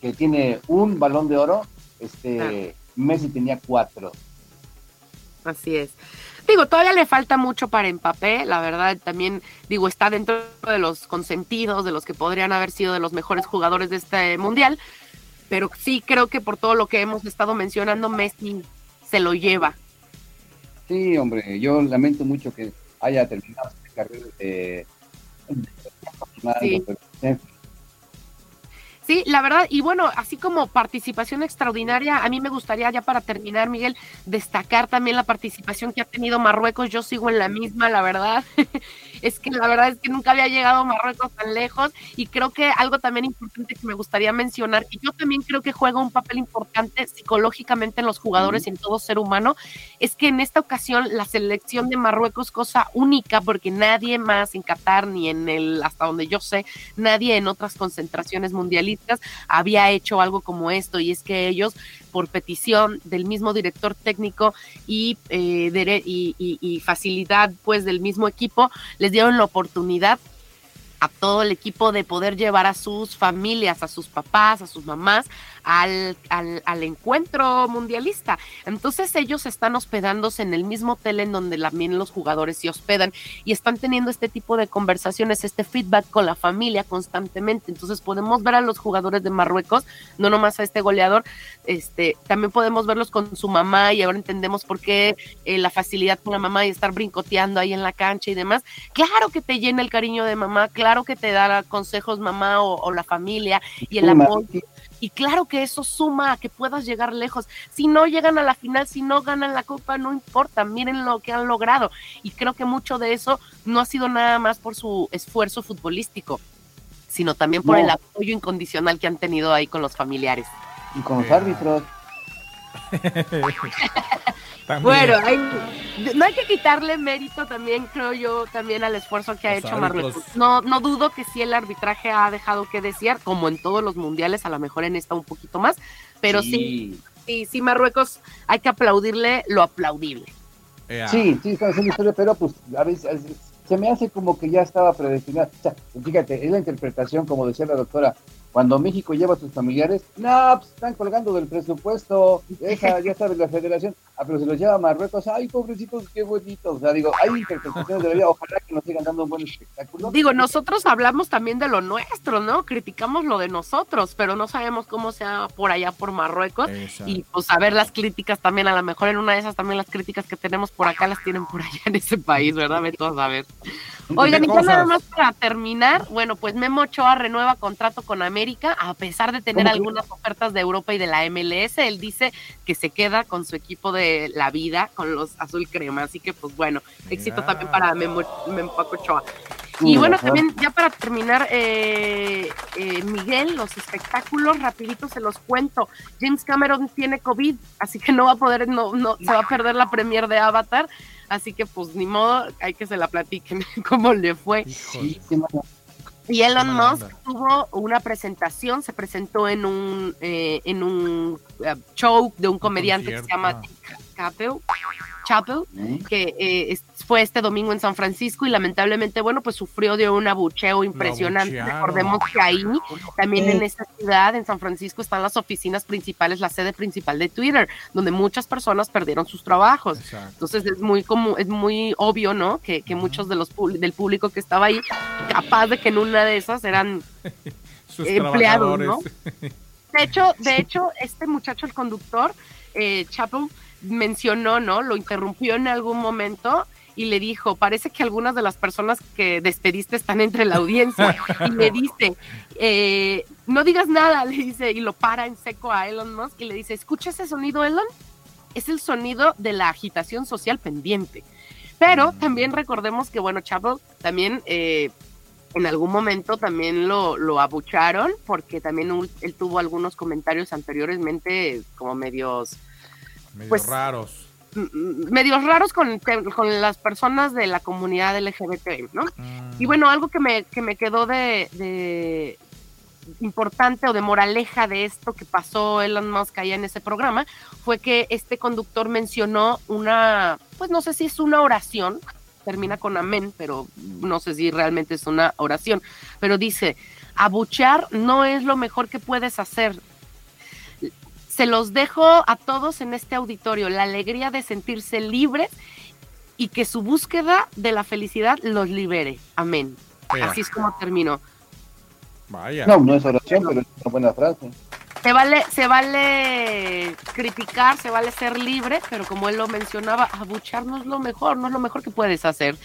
que tiene un balón de oro, este Claro. Messi tenía cuatro. Así es. digo, todavía le falta mucho para Mbappé, la verdad también, digo, está dentro de los consentidos, de los que podrían haber sido de los mejores jugadores de este mundial, pero sí creo que por todo lo que hemos estado mencionando, Messi se lo lleva. Sí, hombre, yo lamento mucho que haya terminado su carrera. Sí. Sí, la verdad, y bueno, así como participación extraordinaria, a mí me gustaría ya para terminar, Miguel, destacar también la participación que ha tenido Marruecos. Yo sigo en la misma, la verdad. *laughs* es que la verdad es que nunca había llegado Marruecos tan lejos y creo que algo también importante que me gustaría mencionar, y yo también creo que juega un papel importante psicológicamente en los jugadores y en todo ser humano, es que en esta ocasión la selección de Marruecos, cosa única, porque nadie más en Qatar ni en el, hasta donde yo sé, nadie en otras concentraciones mundialistas había hecho algo como esto y es que ellos por petición del mismo director técnico y, eh, y, y- y facilidad pues del mismo equipo les dieron la oportunidad a todo el equipo de poder llevar a sus familias, a sus papás, a sus mamás al, al, al encuentro mundialista. Entonces ellos están hospedándose en el mismo hotel en donde también los jugadores se hospedan y están teniendo este tipo de conversaciones, este feedback con la familia constantemente. Entonces podemos ver a los jugadores de Marruecos, no nomás a este goleador, este, también podemos verlos con su mamá y ahora entendemos por qué eh, la facilidad con la mamá y estar brincoteando ahí en la cancha y demás. Claro que te llena el cariño de mamá, claro que te da consejos mamá o, o la familia y el amor. Y claro que eso suma a que puedas llegar lejos. Si no llegan a la final, si no ganan la copa, no importa, miren lo que han logrado. Y creo que mucho de eso no ha sido nada más por su esfuerzo futbolístico, sino también por No. el apoyo incondicional que han tenido ahí con los familiares. Y con los árbitros. *laughs* También. Bueno, hay- no hay que quitarle mérito también, creo yo, también al esfuerzo que ha Los hecho árbitros. Marruecos. No, no dudo que sí el arbitraje ha dejado que desear, como en todos los mundiales, a lo mejor en esta un poquito más, pero sí, sí, sí, Marruecos hay que aplaudirle lo aplaudible. Sí, sí, está haciendo historia, pero pues a veces, a veces se me hace como que ya estaba predestinado. O sea, fíjate, es la interpretación, como decía la doctora, cuando México lleva a sus familiares, no, pues están colgando del presupuesto, esa, ya sabes, la federación, ah, pero se los lleva a Marruecos, ay, pobrecitos, qué bonitos. O sea, digo, hay interpretaciones de la vida, ojalá que nos sigan dando un buen espectáculo. Digo, nosotros hablamos también de lo nuestro, ¿no? Criticamos lo de nosotros, pero no sabemos cómo sea por allá por Marruecos. Exacto. Y pues a ver las críticas también, a lo mejor en una de esas también las críticas que tenemos por acá las tienen por allá en ese país, ¿verdad? Vete a saber. Oigan, y ya nada más para terminar, bueno, pues Memo Ochoa renueva contrato con América, a pesar de tener algunas ofertas de Europa y de la MLS, él dice que se queda con su equipo de la vida, con los azul crema, así que pues bueno, éxito también para Memo, Ochoa. Y bueno, también ya para terminar, eh, eh, Miguel, los espectáculos, rapidito se los cuento. James Cameron tiene COVID, así que no va a poder, no, no, se va a perder la premier de Avatar, así que pues ni modo, hay que se la platiquen *laughs* cómo le fue. Híjole. Y Elon Musk onda. tuvo una presentación, se presentó en un eh, en un eh, show de un comediante que se llama. Chappelle, ¿eh? que eh, fue este domingo en San Francisco y lamentablemente, bueno, pues sufrió de un abucheo impresionante. Recordemos que ahí, también en esta ciudad, en San Francisco, están las oficinas principales, la sede principal de Twitter, donde muchas personas perdieron sus trabajos. Exacto. Entonces es muy como es muy obvio, ¿no? Que, que muchos de los del público que estaba ahí, capaz de que en una de esas eran *laughs* Sus empleados. ¿no? De hecho, de *laughs* hecho, este muchacho, el conductor, eh, Chappell, mencionó, ¿no? Lo interrumpió en algún momento y le dijo, parece que algunas de las personas que despediste están entre la audiencia. *laughs* Y le dice, eh, no digas nada, *laughs* le dice, y lo para en seco a Elon Musk y le dice, ¿escucha ese sonido, Elon? Es el sonido de la agitación social pendiente. Pero también recordemos que, bueno, Chappell también eh, en algún momento también lo, lo abucharon porque también él tuvo algunos comentarios anteriormente como medios Medio Pues, raros. medios raros con, con las personas de la comunidad LGBT, ¿no? Mm. Y bueno, algo que me, que me quedó de, de importante o de moraleja de esto que pasó Elon Musk allá en ese programa fue que este conductor mencionó una, pues no sé si es una oración, termina con amén, pero no sé si realmente es una oración, pero dice, abuchear no es lo mejor que puedes hacer. Se los dejo a todos en este auditorio, la alegría de sentirse libres y que su búsqueda de la felicidad los libere. Amén. Así es como terminó. Vaya. No, no es oración, pero es una buena frase. Se vale, se vale criticar, se vale ser libre, pero como él lo mencionaba, abuchar no es lo mejor, no es lo mejor que puedes hacer.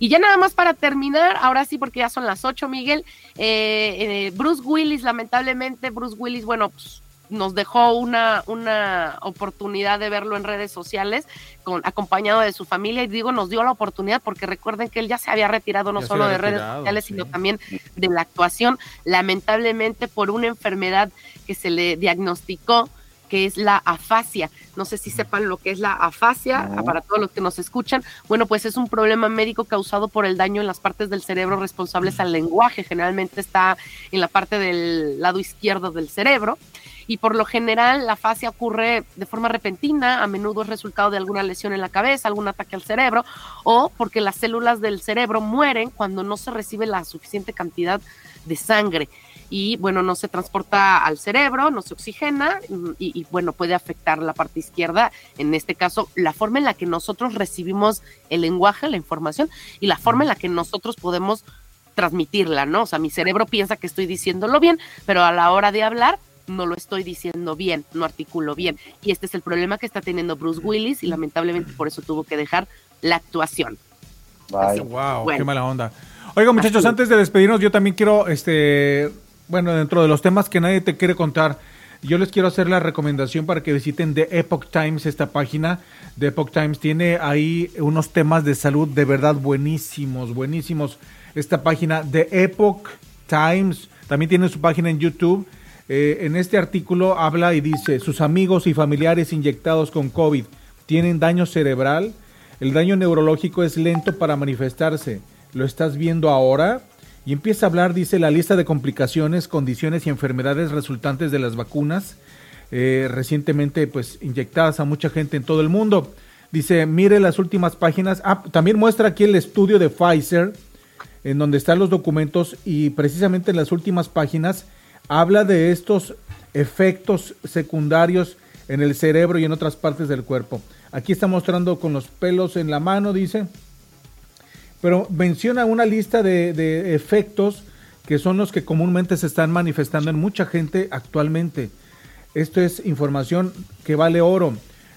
Y ya nada más para terminar, ahora sí, porque ya son las 8, Miguel, eh, eh, Bruce Willis, lamentablemente, Bruce Willis, bueno, pues, nos dejó una, una oportunidad de verlo en redes sociales, con, acompañado de su familia, y digo, nos dio la oportunidad porque recuerden que él ya se había retirado no Ya solo de redes sociales, sí. sino también de la actuación, lamentablemente por una enfermedad que se le diagnosticó, que es la afasia. No sé si sepan lo que es la afasia, No. para todos los que nos escuchan. Bueno, pues es un problema médico causado por el daño en las partes del cerebro responsables al lenguaje. Generalmente está en la parte del lado izquierdo del cerebro. Y por lo general la afasia ocurre de forma repentina, a menudo es resultado de alguna lesión en la cabeza, algún ataque al cerebro, o porque las células del cerebro mueren cuando no se recibe la suficiente cantidad de sangre y bueno, no se transporta al cerebro, no se oxigena mm, y, y, bueno, puede afectar la parte izquierda, en este caso, la forma en la que nosotros recibimos el lenguaje, la información y la forma en la que nosotros podemos transmitirla, ¿no? O sea, mi cerebro piensa que estoy diciéndolo bien, pero a la hora de hablar no lo estoy diciendo bien, no articulo bien. Y este es el problema que está teniendo Bruce Willis y lamentablemente por eso tuvo que dejar la actuación. Bye. Wow, Bueno. qué mala onda. Oiga, muchachos, antes de despedirnos, yo también quiero, este, bueno, dentro de los temas que nadie te quiere contar, yo les quiero hacer la recomendación para que visiten The Epoch Times, esta página. The Epoch Times tiene ahí unos temas de salud de verdad buenísimos, buenísimos. Esta página, The Epoch Times, también tiene su página en YouTube. Eh, en este artículo habla y dice, sus amigos y familiares inyectados con COVID tienen daño cerebral. El daño neurológico es lento para manifestarse. ¿Lo estás viendo ahora? Y empieza a hablar, dice, la lista de complicaciones, condiciones y enfermedades resultantes de las vacunas eh, recientemente pues inyectadas a mucha gente en todo el mundo. Dice, mire las últimas páginas. Ah, también muestra aquí el estudio de Pfizer, en donde están los documentos y precisamente en las últimas páginas habla de estos efectos secundarios en el cerebro y en otras partes del cuerpo. Aquí está mostrando con los pelos en la mano, dice, pero menciona una lista de, de efectos que son los que comúnmente se están manifestando en mucha gente actualmente. Esto es información que vale oro.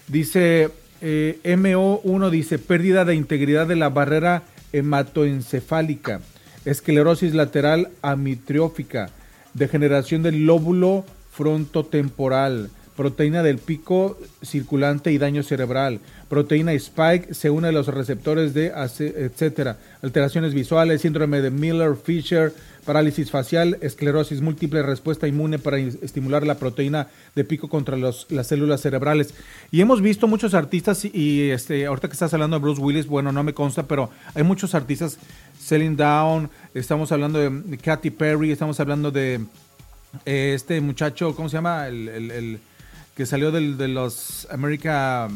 Dice eh, MO1, dice pérdida de integridad de la barrera hematoencefálica, esclerosis lateral amitriófica, degeneración del lóbulo frontotemporal, proteína del pico circulante y daño cerebral, proteína spike se une a los receptores de, etcétera, alteraciones visuales, síndrome de Miller-Fisher, parálisis facial, esclerosis múltiple, respuesta inmune para estimular la proteína de pico contra los- las células cerebrales. Y hemos visto muchos artistas y, este, ahorita que estás hablando de Bruce Willis, bueno, no me consta, pero hay muchos artistas, Celine Down, estamos hablando de, Katy Perry, estamos hablando de este muchacho, ¿cómo se llama? El, el- el que salió del- de los America...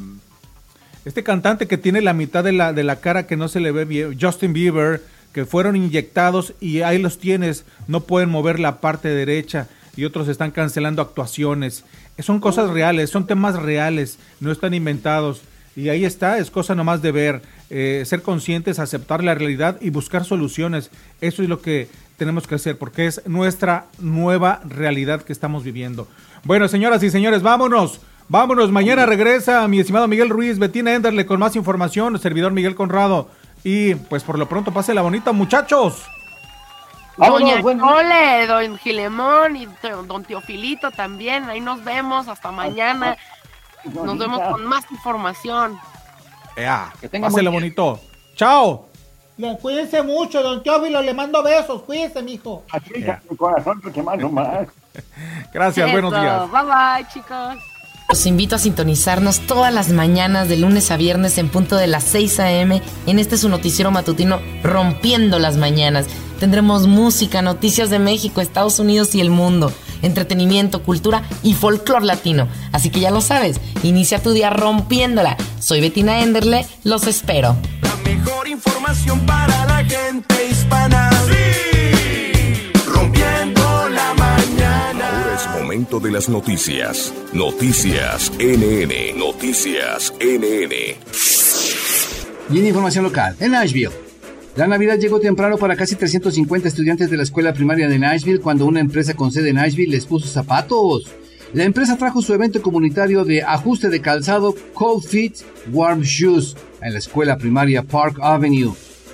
Este cantante que tiene la mitad de la, de la cara que no se le ve bien, Justin Bieber, que fueron inyectados y ahí los tienes, no pueden mover la parte derecha y otros están cancelando actuaciones. Son cosas reales, son temas reales, no están inventados. Y ahí está, es cosa nomás de ver, eh, ser conscientes, aceptar la realidad y buscar soluciones. Eso es lo que tenemos que hacer porque es nuestra nueva realidad que estamos viviendo. Bueno, señoras y señores, vámonos. Vámonos, mañana regresa mi estimado Miguel Ruiz, Betina Enderle con más información, servidor Miguel Conrado. Y pues por lo pronto, pase la bonita, muchachos. Vámonos, Doña bueno. Chole, don Gilemón y don Teofilito también. Ahí nos vemos hasta mañana. Nos vemos con más información. Ea, Que tenga pásela bonito. Chao. Le- Cuídese mucho, don Teófilo, le mando besos, cuídese, mijo. Así, mi corazón, te mando más. *laughs* Gracias, buenos días. Bye bye, chicos. Los invito a sintonizarnos todas las mañanas de lunes a viernes en punto de las 6 a.m. en este su noticiero matutino Rompiendo las Mañanas. Tendremos música, noticias de México, Estados Unidos y el mundo, entretenimiento, cultura y folclor latino. Así que ya lo sabes, inicia tu día rompiéndola. Soy Betina Enderle, los espero. La mejor información para la gente hispana. Sí. De las noticias. Noticias NN. Noticias NN. Y en información local, en Nashville. La Navidad llegó temprano para casi 350 estudiantes de la escuela primaria de Nashville cuando una empresa con sede en Nashville les puso zapatos. La empresa trajo su evento comunitario de ajuste de calzado Cold Fit Warm Shoes en la escuela primaria Park Avenue.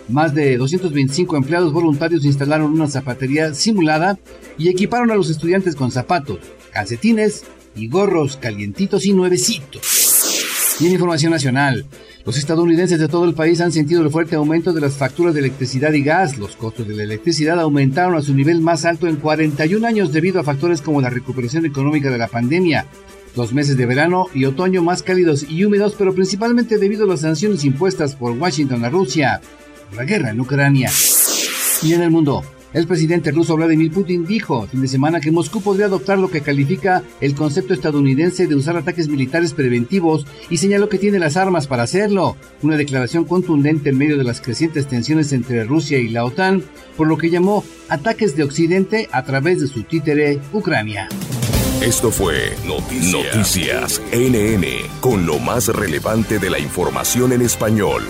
Más de 225 empleados voluntarios instalaron una zapatería simulada y equiparon a los estudiantes con zapatos, calcetines y gorros calientitos y nuevecitos. Y en información nacional, los estadounidenses de todo el país han sentido el fuerte aumento de las facturas de electricidad y gas. Los costos de la electricidad aumentaron a su nivel más alto en 41 años debido a factores como la recuperación económica de la pandemia, los meses de verano y otoño más cálidos y húmedos, pero principalmente debido a las sanciones impuestas por Washington a Rusia la guerra en Ucrania. Y en el mundo, el presidente ruso Vladimir Putin dijo fin de semana que Moscú podría adoptar lo que califica el concepto estadounidense de usar ataques militares preventivos y señaló que tiene las armas para hacerlo. Una declaración contundente en medio de las crecientes tensiones entre Rusia y la OTAN, por lo que llamó ataques de Occidente a través de su títere Ucrania. Esto fue Noticias. Noticias NN con lo más relevante de la información en español.